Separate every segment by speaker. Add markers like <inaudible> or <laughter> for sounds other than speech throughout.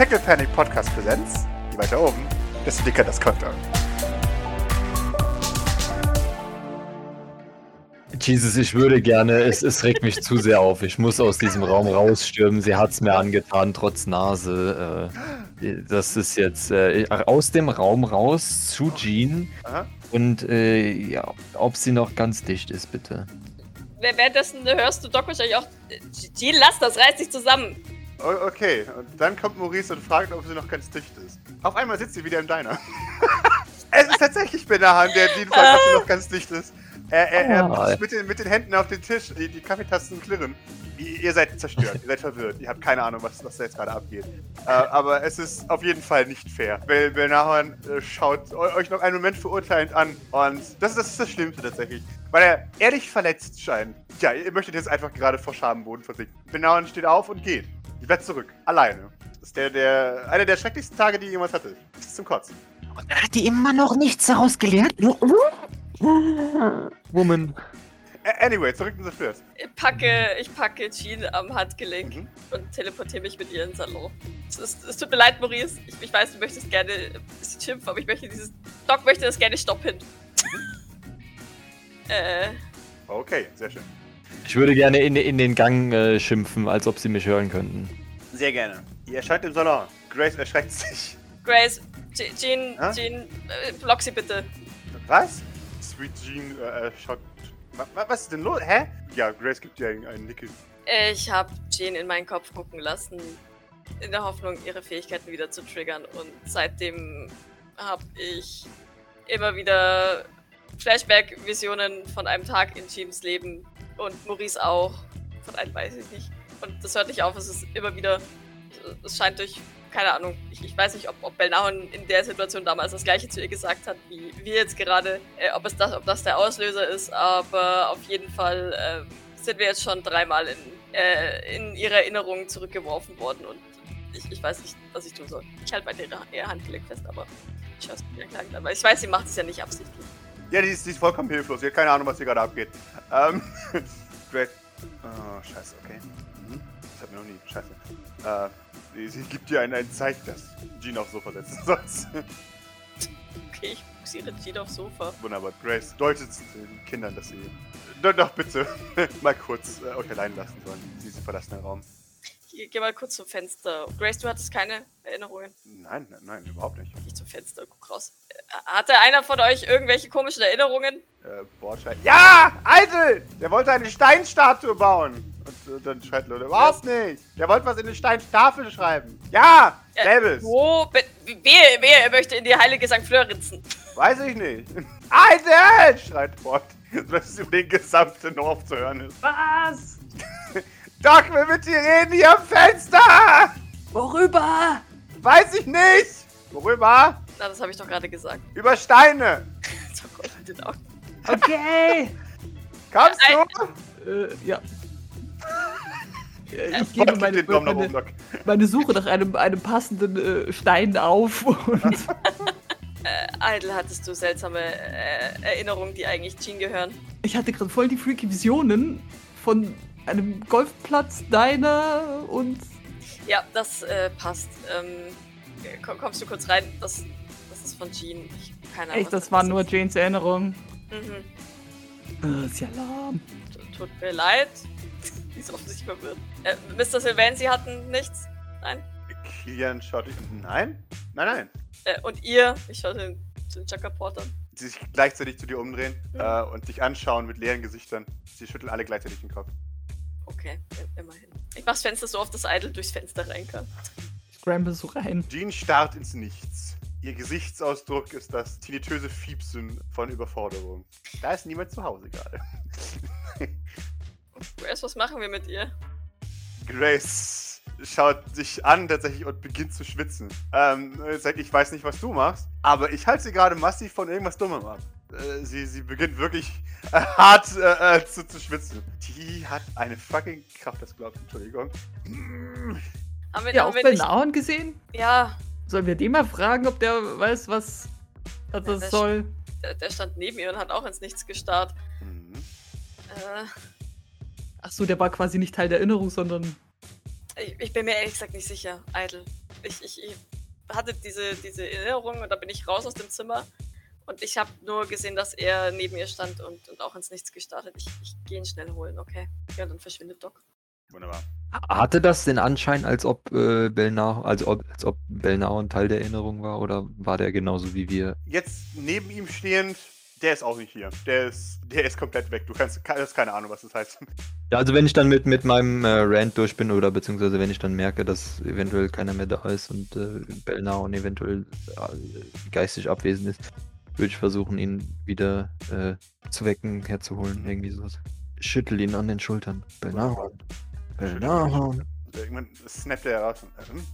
Speaker 1: Tackle Panic Podcast Präsenz. Je weiter oben, desto dicker das Konto.
Speaker 2: Jesus, ich würde gerne, es, es regt mich zu sehr auf. Ich muss aus diesem Raum rausstürmen. Sie hat es mir angetan, trotz Nase. Äh, das ist jetzt äh, aus dem Raum raus zu Jean.
Speaker 1: Aha.
Speaker 2: Und äh, ja, ob sie noch ganz dicht ist, bitte.
Speaker 3: Währenddessen hörst du Doc wahrscheinlich auch. Jean, lass das, reiß dich zusammen.
Speaker 1: Okay, und dann kommt Maurice und fragt, ob sie noch ganz dicht ist. Auf einmal sitzt sie wieder im Diner. <laughs> es ist tatsächlich Benahan, der Jean fragt, ob sie noch ganz dicht ist. Er, er, er macht mit den, mit den Händen auf den Tisch, die, die Kaffeetasten klirren. Ihr, ihr seid zerstört, ihr seid verwirrt, ihr habt keine Ahnung, was, was da jetzt gerade abgeht. Äh, aber es ist auf jeden Fall nicht fair. Weil Benahan äh, schaut eu- euch noch einen Moment verurteilend an. Und das, das ist das Schlimmste tatsächlich. Weil er ehrlich verletzt scheint. Ja, ihr möchtet jetzt einfach gerade vor Schamboden versinken. Benahan steht auf und geht. Ich werde zurück. Alleine. Das ist der, der, einer der schrecklichsten Tage, die ich jemals hatte. Das ist zum Kotzen.
Speaker 4: Und hat die immer noch nichts daraus gelernt? <laughs>
Speaker 2: Woman.
Speaker 1: Anyway, zurück in the First.
Speaker 3: Ich packe, ich packe Jean am Handgelenk
Speaker 1: Mhm.
Speaker 3: und teleportiere mich mit ihr ins Salon. Es, ist, es tut mir leid, Maurice. Ich, ich weiß, du möchtest gerne ein bisschen schimpfen, aber ich möchte dieses. Doc möchte das gerne stoppen. äh,
Speaker 1: Okay, sehr schön.
Speaker 2: Ich würde gerne in, in den Gang äh, schimpfen, als ob sie mich hören könnten.
Speaker 1: Sehr gerne. Ihr erscheint im Salon. Grace erschreckt sich.
Speaker 3: Grace, Je- Jean,
Speaker 1: Hä?
Speaker 3: Jean, äh, block sie bitte.
Speaker 1: Was? Sweet Jean äh, äh, schaut. Wa- wa- Was ist denn los? Hä? Ja, Grace gibt dir einen, einen Nickel.
Speaker 3: Ich habe Jean in meinen Kopf gucken lassen, in der Hoffnung, ihre Fähigkeiten wieder zu triggern. Und seitdem habe ich immer wieder Flashback-Visionen von einem Tag in Jeans Leben und Maurice auch. Von einem weiß ich nicht. Und das hört nicht auf, es ist immer wieder, es scheint durch, keine Ahnung, ich, ich weiß nicht, ob, ob Belnahon in der Situation damals das gleiche zu ihr gesagt hat, wie wir jetzt gerade, äh, ob, es das, ob das der Auslöser ist, aber auf jeden Fall äh, sind wir jetzt schon dreimal in, äh, in ihre Erinnerungen zurückgeworfen worden und ich, ich weiß nicht, was ich tun soll. Ich halte bei ihr Handgelenk fest, aber ich mir klagen. Aber ich weiß, sie macht es ja nicht absichtlich.
Speaker 1: Ja, die ist, die ist vollkommen hilflos. Sie hat keine Ahnung, was hier gerade abgeht. Ähm. <laughs> Grace. Oh, scheiße, okay. Mhm. Das hat mir noch nie. Scheiße. Äh. Sie, sie gibt dir ein, ein Zeichen, dass Jean aufs Sofa setzen <laughs> sollst.
Speaker 3: Okay, ich buxiere Jean aufs Sofa.
Speaker 1: Wunderbar. Grace deutet den Kindern, dass sie. Doch, doch bitte. <laughs> mal kurz äh, euch allein lassen sollen. Sie, sie verlassen den Raum.
Speaker 3: Geh, mal kurz zum Fenster. Grace, du hattest keine Erinnerungen.
Speaker 1: Nein, nein, überhaupt nicht.
Speaker 3: Geh zum Fenster, guck raus. Äh, Hatte einer von euch irgendwelche komischen Erinnerungen?
Speaker 1: Äh, Bordstein. Ja! Eitel! Der wollte eine Steinstatue bauen. Und äh, dann schreit Leute, überhaupt nicht. Der wollte was in eine Steintafel schreiben. Ja!
Speaker 3: Äh,
Speaker 1: Selbes.
Speaker 3: Wo? Wer, wer er möchte in die heilige St. Fleur ritzen?
Speaker 1: Weiß ich nicht. <laughs> Eitel! schreit Bord. Dass es über den gesamten Dorf zu hören ist.
Speaker 4: Was? <laughs>
Speaker 1: Doc will mit dir reden hier am Fenster!
Speaker 4: Worüber?
Speaker 1: Weiß ich nicht! Worüber?
Speaker 3: Na, das habe ich doch gerade gesagt.
Speaker 1: Über Steine! <laughs>
Speaker 3: In den Augen.
Speaker 4: Okay.
Speaker 1: Kommst du?
Speaker 4: äh, ja. <laughs> Ich gebe meine, meine,
Speaker 1: Doc.
Speaker 4: meine Suche nach einem, einem passenden äh, Stein auf und <laughs>
Speaker 3: Idle, hattest du seltsame äh, Erinnerungen, die eigentlich Jean gehören?
Speaker 4: ich hatte gerade voll die freaky Visionen von einem Golfplatz, deiner und
Speaker 3: Ja, das äh, passt. Ähm, komm, kommst du kurz rein? Das, das ist von Jean. Ich, keine Ahnung.
Speaker 4: echt,
Speaker 3: was
Speaker 4: das war
Speaker 3: ist.
Speaker 4: nur Janes Erinnerung.
Speaker 3: Mhm.
Speaker 4: Äh, ist ja lahm.
Speaker 3: T- Tut mir leid. <laughs> Die ist offensichtlich verwirrt. Äh, Mr. Sylvain, Sie hatten nichts? Nein?
Speaker 1: Kilian schaut dich. Nein? Nein, nein.
Speaker 3: Äh, und ihr? Ich schaue den, den Chaka Porter.
Speaker 1: Sie sich gleichzeitig zu dir umdrehen
Speaker 3: Mhm.
Speaker 1: äh, und dich anschauen mit leeren Gesichtern. Sie schütteln alle gleichzeitig den Kopf.
Speaker 3: Okay, immerhin. Ich mach's Fenster so auf, dass Idle durchs Fenster rein kann.
Speaker 4: Scramble so rein.
Speaker 1: Jean starrt ins Nichts. Ihr Gesichtsausdruck ist das tinnitöse Fiepsen von Überforderung. Da ist niemand zu Hause gerade. <laughs>
Speaker 3: Grace, was machen wir mit ihr?
Speaker 1: Grace schaut sich an tatsächlich und beginnt zu schwitzen. Ähm, sagt, ich weiß nicht, was du machst, aber ich halte sie gerade massiv von irgendwas Dummem ab. Äh, sie, sie beginnt wirklich äh, hart äh, äh, zu, zu schwitzen. Die hat eine fucking Kraft, das glaubt, Entschuldigung.
Speaker 3: Haben wir,
Speaker 4: Ja, auch Ben. Nauen gesehen?
Speaker 3: Ja,
Speaker 4: Sollen wir den mal fragen, ob der weiß, was, was
Speaker 3: Ja,
Speaker 4: das soll?
Speaker 3: der, der stand neben ihr und hat auch ins Nichts gestarrt.
Speaker 1: Mhm.
Speaker 3: Äh,
Speaker 4: Ach so, der war quasi nicht Teil der Erinnerung, sondern
Speaker 3: ich, ich bin mir ehrlich gesagt nicht sicher, Idle. ich, ich, ich hatte diese, diese Erinnerung und da bin ich raus aus dem Zimmer. Und ich habe nur gesehen, dass er neben ihr stand und, und auch ins Nichts gestartet. Ich, ich gehe ihn schnell holen, okay? Ja, dann verschwindet Doc.
Speaker 1: Wunderbar.
Speaker 2: Hatte das den Anschein, als ob äh, Belnar, als ob, als ob Belnar ein Teil der Erinnerung war, oder war der genauso wie wir?
Speaker 1: Jetzt neben ihm stehend, der ist auch nicht hier. Der ist, der ist komplett weg. Du kannst, hast keine Ahnung, was das heißt.
Speaker 2: Ja, also wenn ich dann mit, mit meinem äh, Rant durch bin oder beziehungsweise wenn ich dann merke, dass eventuell keiner mehr da ist und äh, Belnar und eventuell äh, geistig abwesend ist, würde ich versuchen, ihn wieder äh, zu wecken, herzuholen, irgendwie sowas. Schüttel ihn an den Schultern. Belnar. Belnar.
Speaker 1: Und irgendwann snappt er heraus. und, äh, hm?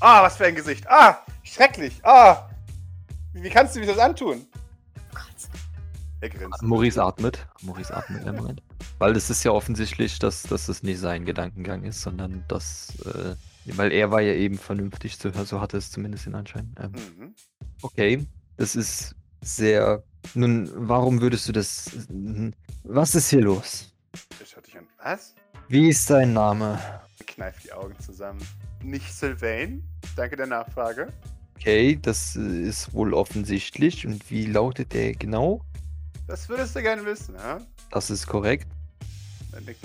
Speaker 1: Ah, was für ein Gesicht. Ah, schrecklich. Ah, wie, wie kannst du mir das antun?
Speaker 3: Oh Gott.
Speaker 1: Er grinst.
Speaker 2: Maurice atmet. Maurice atmet im Moment. Weil es ist ja offensichtlich, dass, dass es nicht sein Gedankengang ist, sondern dass. Äh, weil er war ja eben vernünftig, so, so hatte es zumindest den Anschein. Ähm,
Speaker 1: Mhm.
Speaker 2: okay, das ist sehr. Nun, warum würdest du das. Was ist hier los?
Speaker 1: Er schaut dich an. Was?
Speaker 2: Wie ist dein Name?
Speaker 1: Er kneift die Augen zusammen. Nicht Sylvain? Danke der Nachfrage.
Speaker 2: Okay, das ist wohl offensichtlich. Und wie lautet der genau?
Speaker 1: Das würdest du gerne wissen, ja?
Speaker 2: Das ist korrekt.
Speaker 1: Er nickt.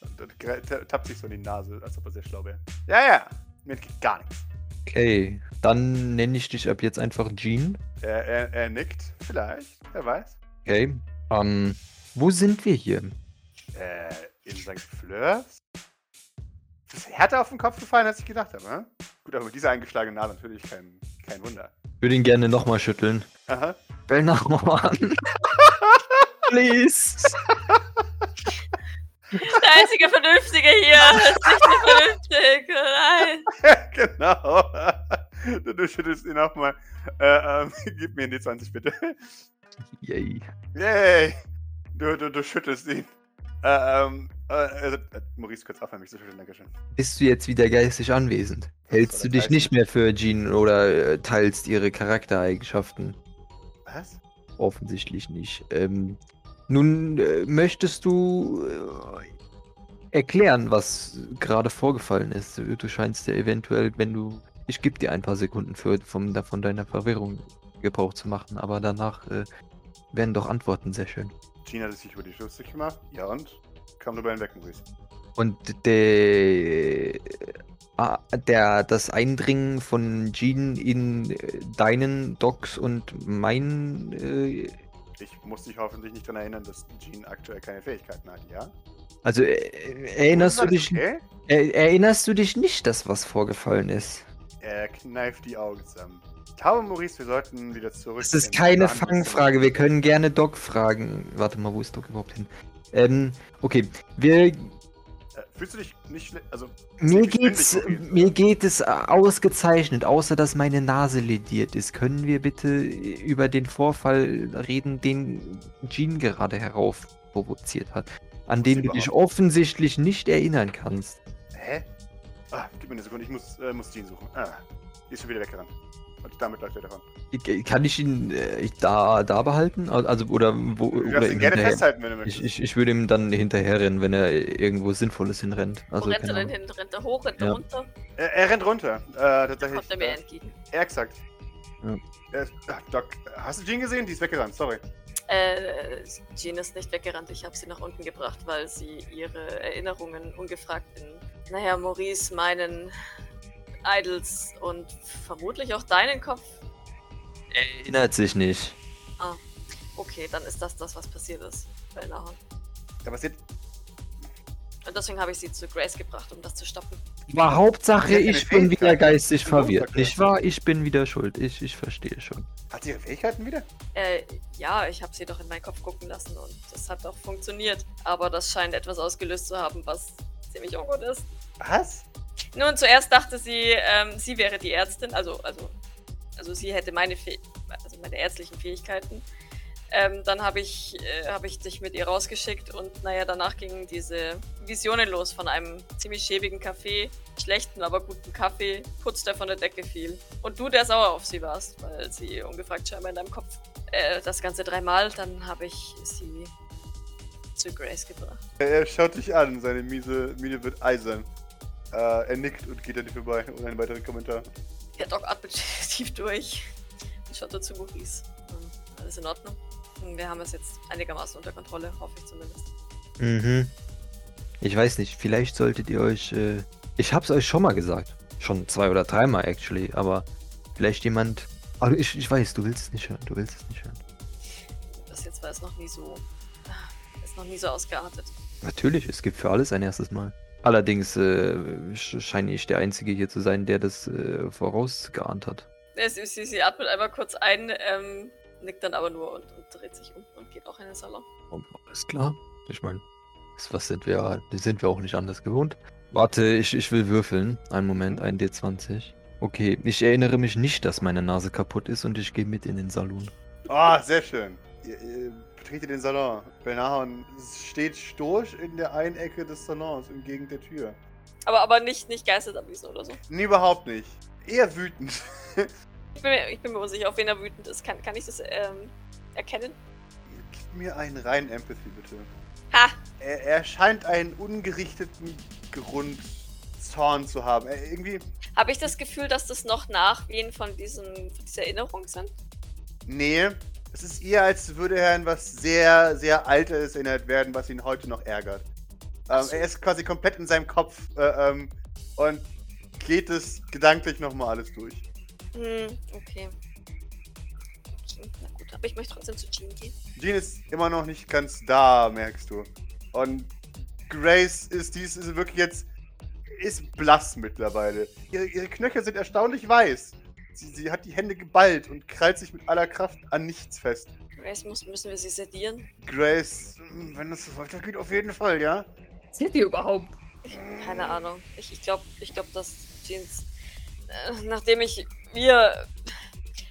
Speaker 1: Und tappt sich so in die Nase, als ob er sehr schlau wäre. Ja, ja. Mir geht gar nichts.
Speaker 2: Okay, dann nenne ich dich ab jetzt einfach Jean.
Speaker 1: Er, er, er nickt. Vielleicht. Wer weiß.
Speaker 2: Okay. Ähm, wo sind wir hier?
Speaker 1: Äh, in St. Fleurs? Das ist härter auf den Kopf gefallen, als ich gedacht habe, ne? Gut, aber mit dieser eingeschlagenen Nase natürlich kein, kein Wunder.
Speaker 2: Ich würde ihn gerne nochmal schütteln.
Speaker 1: Aha.
Speaker 2: Belnauer <laughs> Please.
Speaker 3: Der einzige Vernünftige hier ist nicht vernünftig. Nein. <laughs>
Speaker 1: genau. Du, schüttelst ihn nochmal. Äh, ähm, <laughs> gib mir den D20 bitte.
Speaker 2: Yay.
Speaker 1: Yay! Du, du, du schüttelst ihn. Äh, ähm, äh, äh, Maurice, kurz aufhören, mich zu schütteln, Dankeschön.
Speaker 2: Bist du jetzt wieder geistig anwesend? Hältst du dich nicht mehr für Jean oder äh, teilst ihre Charaktereigenschaften?
Speaker 1: Was?
Speaker 2: Offensichtlich nicht. Ähm, nun äh, möchtest du äh, erklären, was gerade vorgefallen ist. Du scheinst ja eventuell, wenn du. Ich gebe dir ein paar Sekunden für, vom, von deiner Verwirrung Gebrauch zu machen, aber danach äh, werden doch Antworten sehr schön.
Speaker 1: Gina hat sich über die lustig gemacht. Ja und? Kam drüber hinweg, Maurice.
Speaker 2: Und der, ah, der, das Eindringen von Jean in äh, deinen Docs und meinen, äh,
Speaker 1: Ich muss dich hoffentlich nicht daran erinnern, dass Jean aktuell keine Fähigkeiten hat, ja?
Speaker 2: also äh, erinnerst du dich,
Speaker 1: Okay?
Speaker 2: äh, erinnerst du dich nicht, dass was vorgefallen ist?
Speaker 1: Er kneift die Augen zusammen. Ich glaube, Maurice, wir sollten wieder zurück.
Speaker 2: Das ist
Speaker 1: in
Speaker 2: keine Fangfrage. Wir können gerne Doc fragen. Warte mal, wo ist Doc überhaupt hin? Ähm, okay. Wir,
Speaker 1: fühlst du dich nicht schlecht? Also,
Speaker 2: mir geht's, mir geht es ausgezeichnet, außer dass meine Nase lediert ist. Können wir bitte über den Vorfall reden, den Jean gerade heraufprovoziert hat, an den du dich offensichtlich nicht erinnern kannst?
Speaker 1: Hä? Ah, gib mir eine Sekunde, ich muss, äh, muss Jean suchen. Ah, die ist schon wieder weggerannt. Und damit läuft er davon.
Speaker 2: Kann ich ihn äh, da, da behalten? Also, oder wo,
Speaker 1: Du
Speaker 2: oder
Speaker 1: darfst ihn gerne
Speaker 2: hinterher-
Speaker 1: festhalten, wenn du möchtest.
Speaker 2: Ich, ich, ich würde ihm dann hinterherrennen, wenn er irgendwo Sinnvolles hinrennt. Also,
Speaker 3: Wo rennt er denn hin? Rennt er hoch, rennt er
Speaker 2: Ja.
Speaker 3: runter?
Speaker 1: Er, er rennt runter. Äh, tatsächlich.
Speaker 3: kommt er mir entgegen.
Speaker 1: Ja, exakt.
Speaker 2: Ja.
Speaker 1: Er ist, ach, Doc, hast du Jean gesehen? Die ist weggerannt, sorry.
Speaker 3: Äh, Jean ist nicht weggerannt. Ich habe sie nach unten gebracht, weil sie ihre Erinnerungen ungefragt in, naja, Maurice, meinen Idols und vermutlich auch deinen Kopf.
Speaker 2: Erinnert sich nicht.
Speaker 3: Okay, dann ist das das, was passiert ist. Bei Nahon.
Speaker 1: Da passiert.
Speaker 3: Und deswegen habe ich sie zu Grace gebracht, um das zu stoppen.
Speaker 2: Aber Hauptsache, ich bin wieder geistig verwirrt. Nicht wahr? Ich bin wieder schuld. Ich, ich verstehe schon.
Speaker 1: Hat sie ihre Fähigkeiten wieder?
Speaker 3: Äh, ja, ich habe sie doch in meinen Kopf gucken lassen und das hat auch funktioniert. Aber das scheint etwas ausgelöst zu haben, was ziemlich ungut ist.
Speaker 1: Was?
Speaker 3: Nun, zuerst dachte sie, ähm, sie wäre die Ärztin, also, also, also sie hätte meine, Fäh also meine ärztlichen Fähigkeiten. Ähm, dann habe ich, äh, hab ich dich mit ihr rausgeschickt und naja, danach gingen diese Visionen los von einem ziemlich schäbigen Kaffee, schlechten, aber guten Kaffee, Putz, der von der Decke fiel. Und du, der sauer auf sie warst, weil sie ungefragt scheinbar in deinem Kopf. Äh, das Ganze dreimal, dann habe ich sie zu Grace gebracht.
Speaker 1: Er schaut dich an, seine miese Miene wird eisern. Äh, er nickt und geht an dir vorbei, ohne einen weiteren Kommentar.
Speaker 3: Der Doc atmet <laughs> tief durch und schaut dazu Maurice. Hm, Alles in Ordnung. Hm, Wir haben es jetzt einigermaßen unter Kontrolle, hoffe ich zumindest.
Speaker 2: Mhm. Ich weiß nicht, vielleicht solltet ihr euch. Äh, ich hab's euch schon mal gesagt. Schon zwei oder dreimal, actually. Aber vielleicht jemand. Aber ich, ich weiß, du willst es nicht hören. Du willst es nicht hören.
Speaker 3: Bis jetzt war es noch nie so. Ist noch nie so ausgeartet.
Speaker 2: Natürlich, es gibt für alles ein erstes Mal. Allerdings äh, sch- scheine ich der Einzige hier zu sein, der das äh, vorausgeahnt hat.
Speaker 3: Ja, sie, sie, sie atmet einmal kurz ein, ähm, nickt dann aber nur und, und dreht sich um und geht auch in den Salon.
Speaker 2: Oh, Alles klar. Ich meine, was sind wir? Sind wir auch nicht anders gewohnt. Warte, ich, ich will würfeln. Einen Moment, ein D20. Okay, ich erinnere mich nicht, dass meine Nase kaputt ist und ich gehe mit in den Salon.
Speaker 1: Ah, sehr schön. Ihr, ihr betretet den Salon. Belnahon steht stoisch in der einen Ecke des Salons, entgegen der Tür.
Speaker 3: Aber, aber nicht, nicht Geisterabwiesen oder so.
Speaker 1: Nee, überhaupt nicht. Eher wütend. <laughs>
Speaker 3: Ich bin, mir, ich bin mir unsicher, auf wen er wütend ist. Kann, kann ich das ähm, erkennen?
Speaker 1: Gib mir einen reinen Empathy, bitte.
Speaker 3: Ha!
Speaker 1: Er, er scheint einen ungerichteten Grund Zorn zu haben. Er, irgendwie.
Speaker 3: Habe ich das Gefühl, dass das noch Nachwehen von, diesem, von dieser Erinnerung sind?
Speaker 1: Nee. Es ist eher, als würde er an was sehr, sehr Altes erinnert werden, was ihn heute noch ärgert. Ähm,
Speaker 3: so.
Speaker 1: er ist quasi komplett in seinem Kopf äh, ähm, und geht es gedanklich nochmal alles durch.
Speaker 3: Hm, okay. okay. Na gut, aber ich möchte trotzdem zu Jean gehen.
Speaker 1: Jean ist immer noch nicht ganz da, merkst du. Und Grace ist dies ist wirklich jetzt ist blass mittlerweile. Ihre, ihre Knöchel sind erstaunlich weiß. Sie, sie hat die Hände geballt und krallt sich mit aller Kraft an nichts fest.
Speaker 3: Grace, muss, müssen wir sie sedieren?
Speaker 1: Grace, hm, wenn das so weitergeht, auf jeden Fall, ja?
Speaker 4: Seht ihr überhaupt?
Speaker 3: Keine Ahnung. Ich, ich glaube, ich glaub, dass Jeans, äh, nachdem ich wir,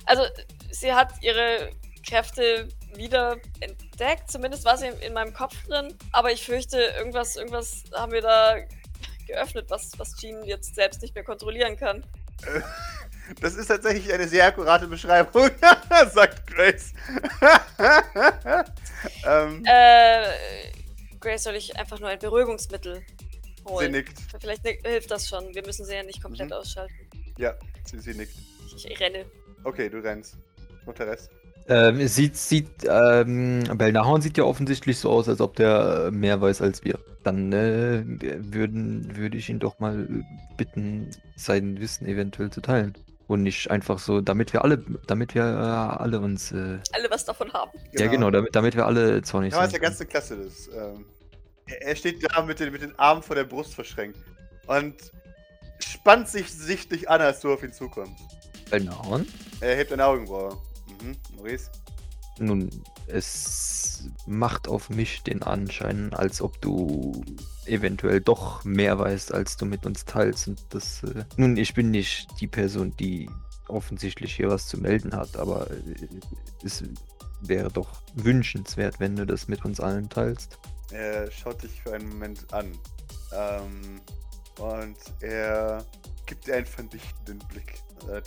Speaker 3: also sie hat ihre Kräfte wieder entdeckt. Zumindest war sie in, in meinem Kopf drin. Aber ich fürchte, irgendwas, irgendwas haben wir da geöffnet, was, was Jean jetzt selbst nicht mehr kontrollieren kann. <laughs>
Speaker 1: Das ist tatsächlich eine sehr akkurate Beschreibung, <laughs> sagt Grace. <laughs> ähm,
Speaker 3: Äh, Grace, soll ich einfach nur ein Beruhigungsmittel
Speaker 1: sie
Speaker 3: holen?
Speaker 1: nickt.
Speaker 3: Vielleicht hilft das schon. Wir müssen sie ja nicht komplett
Speaker 1: Mhm.
Speaker 3: ausschalten.
Speaker 1: Ja, sie, sie nickt.
Speaker 3: Ich, ich renne.
Speaker 1: Okay, du rennst. Und der Rest?
Speaker 2: Ähm, es sieht, sieht, ähm, Belnahorn sieht ja offensichtlich so aus, als ob der äh, mehr weiß als wir. Dann äh, würden, würde ich ihn doch mal bitten, sein Wissen eventuell zu teilen. Und nicht einfach so, damit wir alle, damit wir äh, alle uns, äh,
Speaker 3: Alle was davon haben.
Speaker 2: ja genau, damit, damit wir alle zornig
Speaker 1: Ja,
Speaker 2: sind.
Speaker 1: ist ja ganze Klasse das. Ähm, er, er steht da mit den, mit den Armen vor der Brust verschränkt und spannt sich sichtlich an, als du auf ihn zukommst.
Speaker 2: Belnahorn?
Speaker 1: Er hebt eine Augenbraue. Mhm, Maurice.
Speaker 2: Nun, es macht auf mich den Anschein, als ob du eventuell doch mehr weißt, als du mit uns teilst. Und das, äh, nun, ich bin nicht die Person, die offensichtlich hier was zu melden hat, aber äh, es wäre doch wünschenswert, wenn du das mit uns allen teilst.
Speaker 1: Er schaut dich für einen Moment an. Ähm, und er gibt dir einen vernichtenden Blick. Äh,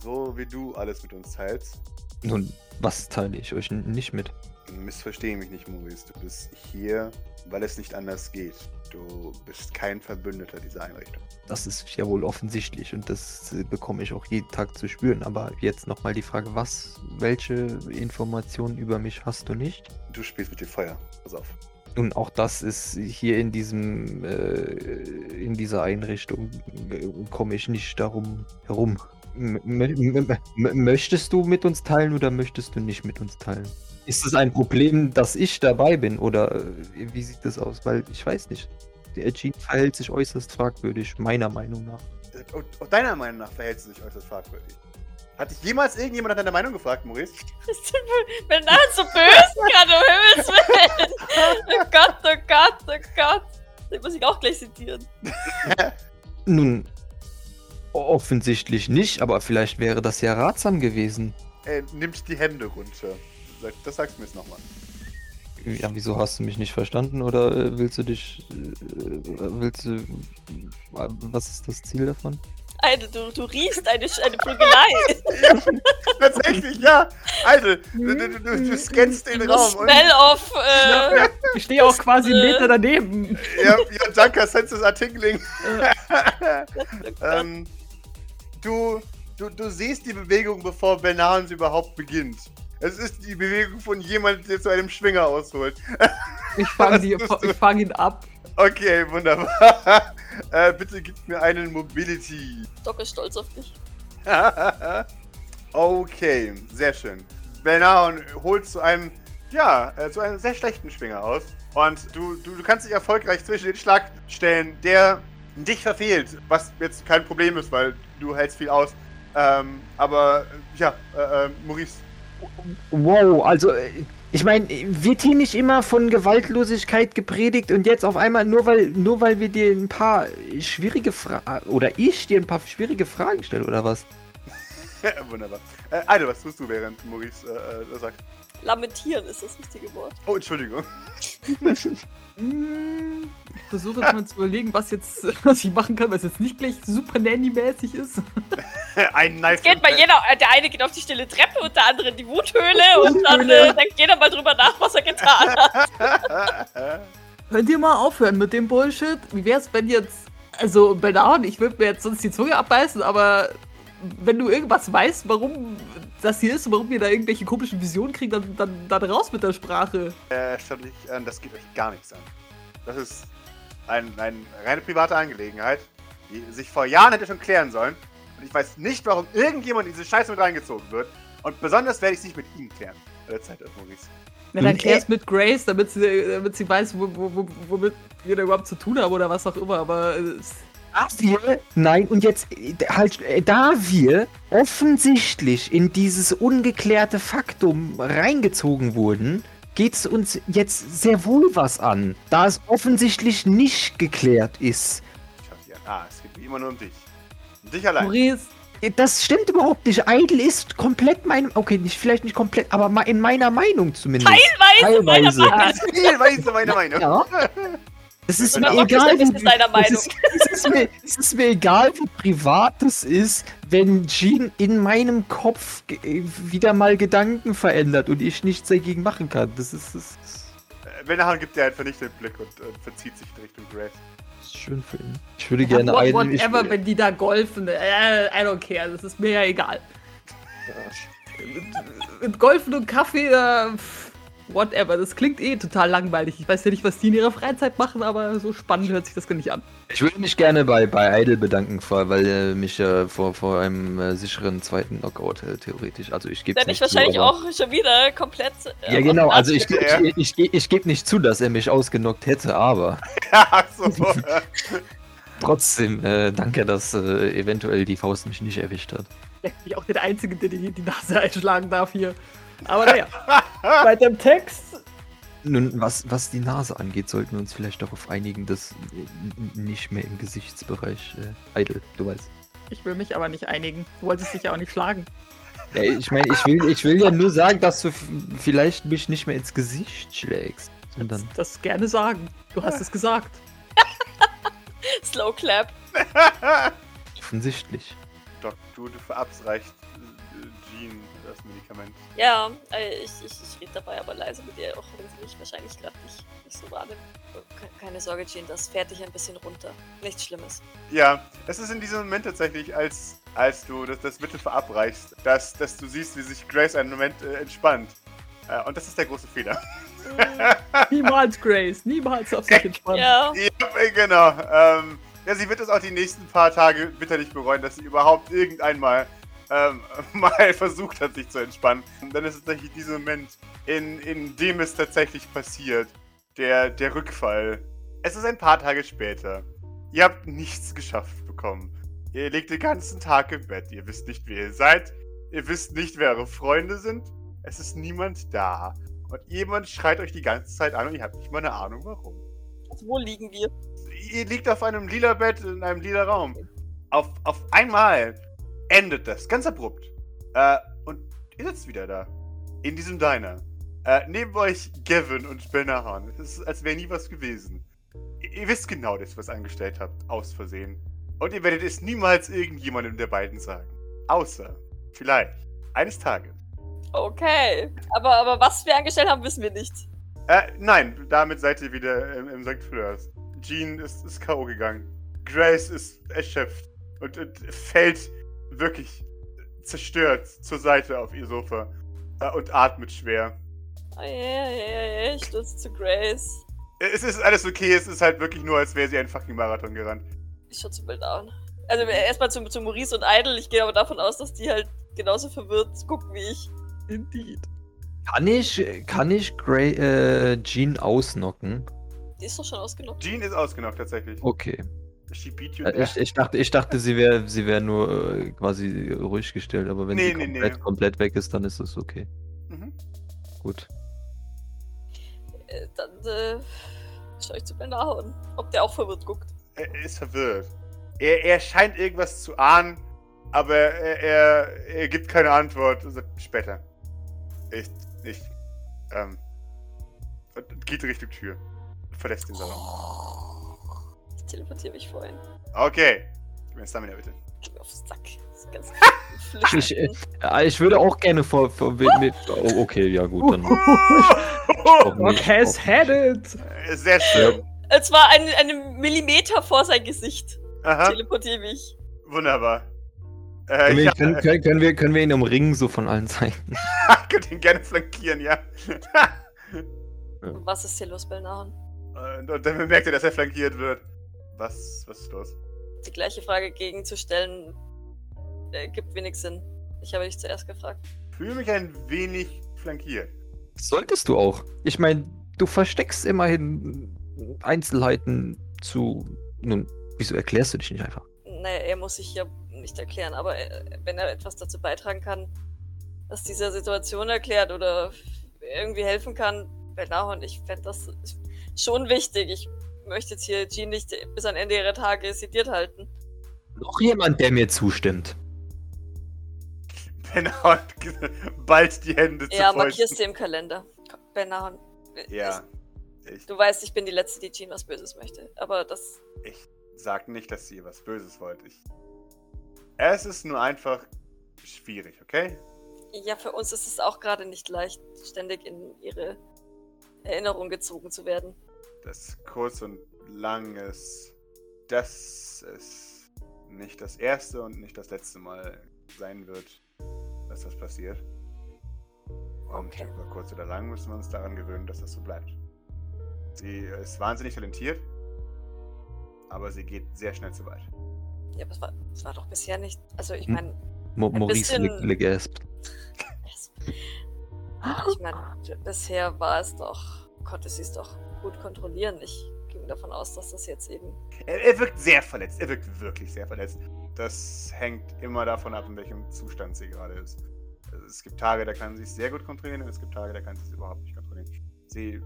Speaker 1: so wie du alles mit uns teilst.
Speaker 2: Nun, was teile ich euch nicht mit?
Speaker 1: Missverstehe mich nicht, Maurice. Du bist hier, weil es nicht anders geht. Du bist kein Verbündeter dieser Einrichtung.
Speaker 2: Das ist ja wohl offensichtlich und das äh, bekomme ich auch jeden Tag zu spüren. Aber jetzt nochmal die Frage, was, welche Informationen über mich hast du nicht?
Speaker 1: Du spielst mit dem Feuer. Pass auf.
Speaker 2: Nun, auch das ist hier in diesem, äh, in dieser Einrichtung äh, komme ich nicht darum herum. Möchtest du mit uns teilen oder möchtest du nicht mit uns teilen? Ist es ein Problem, dass ich dabei bin oder äh, wie sieht das aus? Weil ich weiß nicht. Der Jean verhält sich äußerst fragwürdig, meiner Meinung nach.
Speaker 1: Und, und deiner Meinung nach verhält sie sich äußerst fragwürdig. Hat dich jemals irgendjemand nach deiner Meinung gefragt, Maurice? <laughs>
Speaker 3: bin da so böse gerade, um Himmels Willen. Oh Gott, oh Gott, oh Gott. Den muss ich auch gleich zitieren.
Speaker 2: Nun, offensichtlich nicht, aber vielleicht wäre das ja ratsam gewesen.
Speaker 1: Er nimmt die Hände runter. Das sagst du mir jetzt nochmal.
Speaker 2: Ja, wieso hast du mich nicht verstanden oder äh, willst du dich, äh, willst du, was ist das Ziel davon?
Speaker 3: Alter, du, du riechst eine, eine Prügelei. <laughs>
Speaker 1: Tatsächlich, ja. Also, du, du, du, du scannst den
Speaker 3: The
Speaker 1: Raum. Und,
Speaker 3: smell of. Äh,
Speaker 4: Ich stehe auch quasi einen Meter daneben.
Speaker 1: ja, ja, danke, tingling.
Speaker 3: äh, <laughs>
Speaker 1: ähm, du, du, du siehst die Bewegung, bevor Benahans überhaupt beginnt. Es ist die Bewegung von jemandem, der zu einem Schwinger ausholt.
Speaker 4: Ich <laughs> fange fang ihn ab.
Speaker 1: Okay, wunderbar. <laughs> äh, bitte gib mir einen Mobility.
Speaker 3: Doc ist stolz auf dich. <laughs>
Speaker 1: okay, sehr schön. Belnahon holt zu einem, ja, äh, zu einem sehr schlechten Schwinger aus. Und du, du, du kannst dich erfolgreich zwischen den Schlag stellen, der dich verfehlt. Was jetzt kein Problem ist, weil du hältst viel aus. Ähm, aber, ja, äh, äh, Maurice.
Speaker 2: Wow, also äh, ich meine, wird hier nicht immer von Gewaltlosigkeit gepredigt und jetzt auf einmal nur weil nur weil wir dir ein paar schwierige Fragen oder ich dir ein paar schwierige Fragen stelle oder was? <laughs>
Speaker 1: Wunderbar. Äh, Alter, was tust du, während Maurice äh, äh, sagt?
Speaker 3: Lamentieren ist das richtige Wort.
Speaker 1: Oh, Entschuldigung.
Speaker 4: Ich versuche jetzt mal zu überlegen, was jetzt, <laughs> was ich machen kann, was jetzt nicht gleich super Nanny-mäßig ist. <laughs>
Speaker 1: Ein Knife.
Speaker 3: Geht bei jeder, äh, der eine geht auf die stille Treppe und der andere in die Wuthöhle <laughs> und dann äh, denkt jeder mal drüber nach, was er getan hat.
Speaker 4: Könnt ihr mal aufhören mit dem Bullshit? Wie wär's, wenn jetzt. Also, Bernard, ich würde mir jetzt sonst die Zunge abbeißen, aber wenn du irgendwas weißt, warum das hier ist und warum wir da irgendwelche komischen Visionen kriegen, dann, dann, dann raus mit der Sprache.
Speaker 1: Äh, stattlich, äh, das geht euch gar nichts an. Das ist ein, eine reine private Angelegenheit, die sich vor Jahren hätte schon klären sollen. Und ich weiß nicht, warum irgendjemand in diese Scheiße mit reingezogen wird. Und besonders werde ich es nicht mit ihm klären. Bei der Zeit, Maurice.
Speaker 4: Na, dann
Speaker 2: Und
Speaker 4: klär's mit Grace, damit sie, damit sie weiß, wo, wo, wo, womit wir da überhaupt zu tun haben oder was auch immer, aber. äh, es-
Speaker 2: Da wir, nein, und jetzt äh, halt, äh, da wir offensichtlich in dieses ungeklärte Faktum reingezogen wurden, geht es uns jetzt sehr wohl was an, da es offensichtlich nicht geklärt ist.
Speaker 1: Ah, es geht wie immer nur um dich. Um dich allein.
Speaker 4: Maurice,
Speaker 2: Äh, Das stimmt überhaupt nicht. Idle ist komplett mein, okay, nicht vielleicht nicht komplett, aber in meiner Meinung zumindest.
Speaker 3: Teilweise meiner
Speaker 2: Teilweise.
Speaker 3: Meinung. <laughs>
Speaker 1: Teilweise meine Meinung.
Speaker 2: Ja. <laughs> Es ist mir egal,
Speaker 3: deiner
Speaker 2: es ist, es, ist mir, es ist mir egal, wie privat es ist, wenn Jean in meinem Kopf äh, wieder mal Gedanken verändert und ich nichts dagegen machen kann. Das ist, das ist,
Speaker 1: Äh, Benahan gibt dir einen vernichtenden Blick und, und verzieht sich in Richtung Grace.
Speaker 2: das ist schön für ihn. Ich würde gerne
Speaker 4: what,
Speaker 2: einen.
Speaker 4: Whatever, wenn die da golfen, äh, I don't care, das ist mir ja egal. Mit, mit Golfen und Kaffee, äh, pff, whatever, das klingt eh total langweilig. Ich weiß ja nicht, was die in ihrer Freizeit machen, aber so spannend hört sich das gar nicht an.
Speaker 2: ich würde mich gerne bei, bei Idle bedanken, vor, weil er mich äh, vor, vor einem äh, sicheren zweiten Knockout äh, theoretisch. Also ich gebe
Speaker 3: Der dich wahrscheinlich auch schon wieder komplett. äh,
Speaker 2: Ja, genau, also ich,
Speaker 1: Ja.
Speaker 2: ich, ich, ich, ich gebe nicht zu, dass er mich ausgenockt hätte, aber <laughs>
Speaker 1: Ach so. <laughs>
Speaker 2: trotzdem äh, danke, dass äh, eventuell die Faust mich nicht erwischt hat.
Speaker 4: Ja, bin ich auch der Einzige, der die, die Nase einschlagen darf hier. Aber naja, <laughs> bei dem Text.
Speaker 2: Nun, was, was die Nase angeht, sollten wir uns vielleicht darauf einigen, dass nicht mehr im Gesichtsbereich äh, Idle, du weißt.
Speaker 4: Ich will mich aber nicht einigen. Du wolltest dich ja auch nicht schlagen.
Speaker 2: Ja, ich meine, ich will, ich will ja nur sagen, dass du vielleicht mich nicht mehr ins Gesicht schlägst, sondern
Speaker 4: Das gerne sagen. Du hast es gesagt. <laughs>
Speaker 3: Slow Clap.
Speaker 2: offensichtlich.
Speaker 1: Doc, du, verabreichst äh, Jean das Medikament.
Speaker 3: Ja, äh, ich, ich, ich rede dabei aber leise mit ihr, auch wenn sie mich wahrscheinlich gerade nicht, nicht so wahrnimmt. Ke- Keine Sorge, Jean, das fährt dich ein bisschen runter. Nichts Schlimmes.
Speaker 1: Ja, es ist in diesem Moment tatsächlich, als, als du das, das Mittel verabreichst, dass, dass du siehst, wie sich Grace einen Moment äh, entspannt. Äh, und das ist der große Fehler. <laughs>
Speaker 4: Niemals, Grace. Niemals auf sich entspannen.
Speaker 3: ja,
Speaker 1: Ja, äh, genau. Ähm, ja, sie wird es auch die nächsten paar Tage bitterlich bereuen, dass sie überhaupt irgendeinmal ähm, <laughs> mal versucht hat, sich zu entspannen. Und dann ist es tatsächlich dieser Moment, in, in dem es tatsächlich passiert. Der, der Rückfall. Es ist ein paar Tage später. Ihr habt nichts geschafft bekommen. Ihr liegt den ganzen Tag im Bett. Ihr wisst nicht, wer ihr seid. Ihr wisst nicht, wer eure Freunde sind. Es ist niemand da. Und jemand schreit euch die ganze Zeit an und ihr habt nicht mal eine Ahnung warum.
Speaker 3: also wo liegen wir?
Speaker 1: Ihr liegt auf einem lila Bett in einem lila Raum. Auf, auf einmal endet das, ganz abrupt. Äh, und ihr sitzt wieder da. In diesem Diner. Äh, neben euch Gavin und Benahan. Es ist, als wäre nie was gewesen. Ihr, ihr wisst genau, dass ihr was angestellt habt. Aus Versehen. Und ihr werdet es niemals irgendjemandem der beiden sagen. Außer, vielleicht, eines Tages.
Speaker 3: Okay. Aber, aber was wir angestellt haben, wissen wir nicht.
Speaker 1: Äh, nein, damit seid ihr wieder im, im St. Fleurs. Jean ist, ist K.O. gegangen. Grace ist erschöpft und, und fällt wirklich zerstört zur Seite auf ihr Sofa äh, und atmet schwer.
Speaker 3: Oh, yeah, yeah, yeah. Ich stürze zu Grace.
Speaker 1: Es ist alles okay, es ist halt wirklich nur, als wäre sie einen fucking Marathon gerannt.
Speaker 3: Ich schaue zu Bill down. Also erstmal zu, zu Maurice und Idle. Ich gehe aber davon aus, dass die halt genauso verwirrt gucken wie ich.
Speaker 4: Indeed.
Speaker 2: Kann ich, kann ich Grey, äh, Jean ausnocken?
Speaker 3: Die ist doch schon ausgenockt.
Speaker 1: Jean ist ausgenockt tatsächlich.
Speaker 2: Okay.
Speaker 1: She beat you
Speaker 2: Äh. Ich, ich dachte, ich dachte, sie wäre sie wär nur äh, quasi ruhig gestellt, aber wenn
Speaker 1: Nee,
Speaker 2: sie
Speaker 1: nee,
Speaker 2: komplett,
Speaker 1: nee.
Speaker 2: komplett weg ist, dann ist es okay.
Speaker 1: Mhm.
Speaker 2: Gut.
Speaker 3: Äh, dann äh, schaue ich zu Ben Ahorn. Ob der auch verwirrt guckt.
Speaker 1: Er ist verwirrt. Er, er scheint irgendwas zu ahnen, aber er, er, er gibt keine Antwort. Sagt, später. Ich, ich, ähm, und geht Richtung Tür. Verlässt den Salon.
Speaker 3: Ich teleportiere mich vorhin.
Speaker 1: Okay. Gib mir Stamina bitte.
Speaker 3: Geh mir auf den Sack. Das ist ganz <laughs>
Speaker 2: Ich, äh, äh, ich würde auch gerne vor. vor mit, oh, okay, ja gut, dann.
Speaker 4: What has headed?
Speaker 1: Sehr schön.
Speaker 3: Es war ein, ein Millimeter vor sein Gesicht.
Speaker 1: Aha,
Speaker 3: Teleportiere mich.
Speaker 1: wunderbar. Äh,
Speaker 2: Können wir,
Speaker 1: ich
Speaker 2: können, können, können, wir, können wir ihn umringen, so von allen Seiten? <laughs>
Speaker 1: könnt ihn gerne flankieren, ja.
Speaker 3: Was ist hier los, Belnahon?
Speaker 1: und, und dann bemerkt er, dass er flankiert wird. Was, was ist los?
Speaker 3: Die gleiche Frage gegenzustellen, äh, gibt wenig Sinn. Ich habe dich zuerst gefragt.
Speaker 1: Fühle mich ein wenig flankiert.
Speaker 2: Solltest du auch. Ich meine, du versteckst immerhin Einzelheiten zu. Nun, wieso erklärst du dich nicht einfach?
Speaker 3: Naja, er muss sich ja nicht erklären, aber äh, wenn er etwas dazu beitragen kann, dass dieser Situation erklärt oder irgendwie helfen kann, Belnahon, ich fände das schon wichtig. Ich möchte jetzt hier Jean nicht bis an Ende ihrer Tage sediert halten.
Speaker 2: Noch jemand, der mir zustimmt. <laughs>
Speaker 1: Benhard bald die Hände zu
Speaker 3: Ja, markierst du im Kalender. Belnahon.
Speaker 1: Ja. Ich,
Speaker 3: Du weißt, ich bin die Letzte, die Jean was Böses möchte. Aber das.
Speaker 1: ich sag nicht, dass sie was Böses wollt. Ich, es ist nur einfach schwierig, okay?
Speaker 3: Ja, für uns ist es auch gerade nicht leicht, ständig in ihre Erinnerung gezogen zu werden.
Speaker 1: Das kurz und lang ist, dass es nicht das erste und nicht das letzte Mal sein wird, dass das passiert. Und
Speaker 3: Okay.
Speaker 1: über kurz oder lang müssen wir uns daran gewöhnen, dass das so bleibt. Sie ist wahnsinnig talentiert, aber sie geht sehr schnell zu weit.
Speaker 3: Ja, aber es war, es war doch bisher nicht. Also, ich
Speaker 2: Hm.
Speaker 3: meine,
Speaker 2: Maurice
Speaker 3: bisschen-
Speaker 2: le- legaspt. <laughs>
Speaker 3: ich meine, bisher war es doch, konnte sie es doch gut kontrollieren. Ich ging davon aus, dass das jetzt eben.
Speaker 1: Er, er wirkt sehr verletzt. Er wirkt wirklich sehr verletzt. Das hängt immer davon ab, in welchem Zustand sie gerade ist. Also Es gibt Tage, da kann sie es sehr gut kontrollieren und es gibt Tage, da kann sie es überhaupt nicht kontrollieren. Sie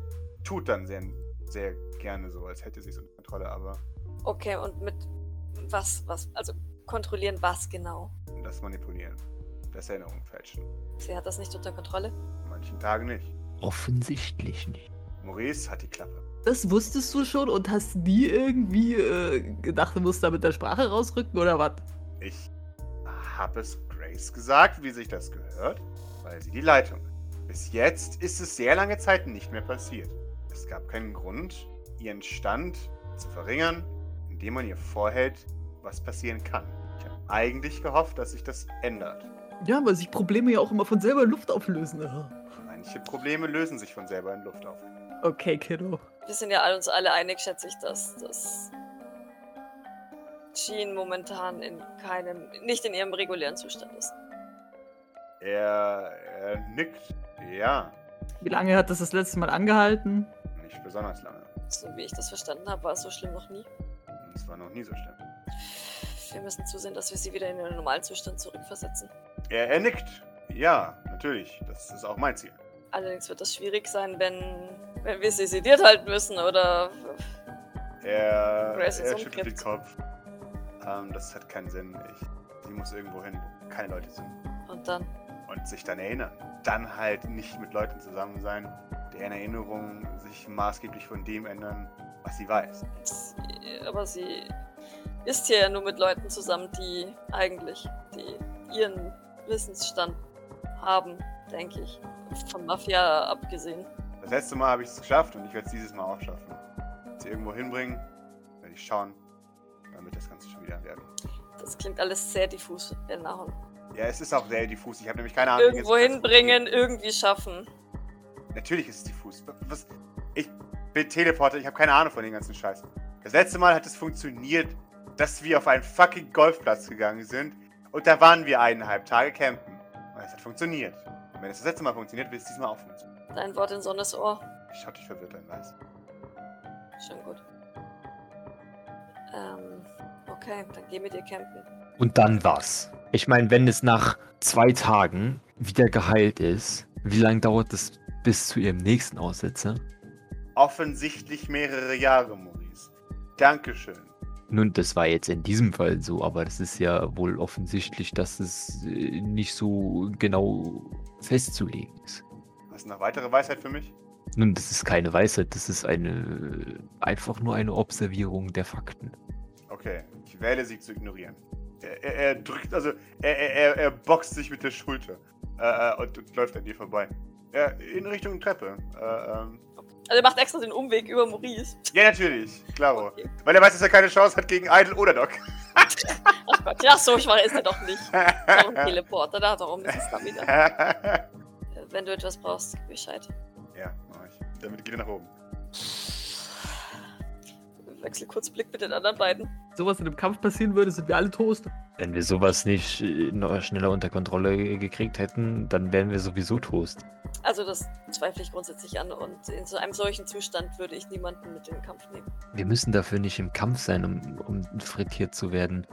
Speaker 1: tut dann sehr, sehr gerne so, als hätte sie es unter Kontrolle, aber
Speaker 3: Okay, und mit was, was, also kontrollieren was genau?
Speaker 1: das Manipulieren, das Erinnerung fälschen.
Speaker 3: Sie hat das nicht unter Kontrolle?
Speaker 1: An manchen Tagen nicht.
Speaker 2: Offensichtlich nicht.
Speaker 1: Maurice hat die Klappe.
Speaker 4: Das wusstest du schon und hast nie irgendwie äh, gedacht, du musst da mit der Sprache rausrücken oder was?
Speaker 1: Ich habe es Grace gesagt, wie sich das gehört, weil sie die Leitung hat. Bis jetzt ist es sehr lange Zeit nicht mehr passiert. Es gab keinen Grund, ihren Stand zu verringern, indem man ihr vorhält, was passieren kann. Ich habe eigentlich gehofft, dass sich das ändert.
Speaker 4: Ja, weil sich Probleme ja auch immer von selber in Luft auflösen.
Speaker 1: Manche Probleme lösen sich von selber in Luft auf.
Speaker 4: Okay, Kiddo.
Speaker 3: Wir sind ja uns alle einig, schätze ich, dass, dass Jean momentan in keinem, nicht in ihrem regulären Zustand ist.
Speaker 1: Er, er nickt. Ja,
Speaker 4: Wie lange hat das das letzte Mal angehalten?
Speaker 1: nicht besonders lange.
Speaker 3: So wie ich das verstanden habe, war es so schlimm noch nie.
Speaker 1: Es war noch nie so schlimm.
Speaker 3: Wir müssen zusehen, dass wir sie wieder in den normalen Zustand zurückversetzen.
Speaker 1: Er, er nickt. Ja, natürlich. Das ist auch mein Ziel.
Speaker 3: Allerdings wird das schwierig sein, wenn, wenn wir sie sediert halten müssen oder.
Speaker 1: Er, er schüttelt den. Kopf. Ähm, das hat keinen Sinn. Ich, sie muss irgendwo hin, wo keine Leute sind.
Speaker 3: Und dann.
Speaker 1: Und sich dann erinnern. Dann halt nicht mit Leuten zusammen sein, deren Erinnerungen sich maßgeblich von dem ändern, was sie weiß.
Speaker 3: Aber sie. ist hier ja nur mit Leuten zusammen, die eigentlich die ihren Wissensstand haben, denke ich. Von Mafia abgesehen.
Speaker 1: Das letzte Mal habe ich es geschafft und ich werde es dieses Mal auch schaffen. Sie irgendwo hinbringen, werde ich schauen, wird das Ganze schon wieder werden.
Speaker 3: Das klingt alles sehr diffus, Belnahon.
Speaker 1: Ja, es ist auch sehr diffus. Ich habe nämlich keine Ahnung.
Speaker 3: Irgendwo hinbringen, irgendwie schaffen.
Speaker 1: Natürlich ist es diffus. Was? Ich bin Teleporter, ich habe keine Ahnung von den ganzen Scheiß. Das letzte Mal hat es funktioniert, dass wir auf einen fucking Golfplatz gegangen sind und da waren wir eineinhalb Tage campen. Und es hat funktioniert. Und wenn es das letzte Mal funktioniert, wird es diesmal auch funktionieren.
Speaker 3: Dein Wort in Sonnes Ohr.
Speaker 1: Ich dich verwirrt an, weiß.
Speaker 3: Schon gut. Ähm, okay, dann geh mit dir campen.
Speaker 2: Und dann was? Ich meine, wenn es nach zwei Tagen wieder geheilt ist, wie lange dauert es bis zu ihrem nächsten Aussetzer?
Speaker 1: Offensichtlich mehrere Jahre, Maurice. Dankeschön.
Speaker 2: Nun, das war jetzt in diesem Fall so, aber das ist ja wohl offensichtlich, dass es äh, nicht so genau festzulegen ist.
Speaker 1: Hast du noch weitere Weisheit für mich?
Speaker 2: Nun, das ist keine Weisheit, das ist eine einfach nur eine Observierung der Fakten.
Speaker 1: Okay, ich wähle sie zu ignorieren. Er, er, er drückt, also, er, er, er, boxt sich mit der Schulter äh, äh, und, und läuft an dir vorbei. Ja, in Richtung Treppe. Äh, ähm.
Speaker 3: Also er macht extra den Umweg über Maurice.
Speaker 1: Ja, natürlich, klaro.
Speaker 3: Okay.
Speaker 1: Weil er weiß, dass er keine Chance hat gegen Idle oder Doc.
Speaker 3: Ach Gott, ja, so schwach ist er doch nicht. Ist <laughs> Teleporter, da hat er auch ein bisschen Stamina. <laughs>
Speaker 1: ja,
Speaker 3: Äh, Wenn du etwas brauchst, gib Bescheid.
Speaker 1: mach ich. Damit geht er nach oben.
Speaker 3: Wechsel kurz Blick mit den anderen beiden.
Speaker 4: Sowas in einem Kampf passieren würde, sind wir alle Toast.
Speaker 2: Wenn wir sowas nicht äh, noch schneller unter Kontrolle gekriegt hätten, dann wären wir sowieso Toast.
Speaker 3: Also das zweifle ich grundsätzlich an und in so einem solchen Zustand würde ich niemanden mit in den Kampf nehmen.
Speaker 2: Wir müssen dafür nicht im Kampf sein, um, um frittiert zu werden.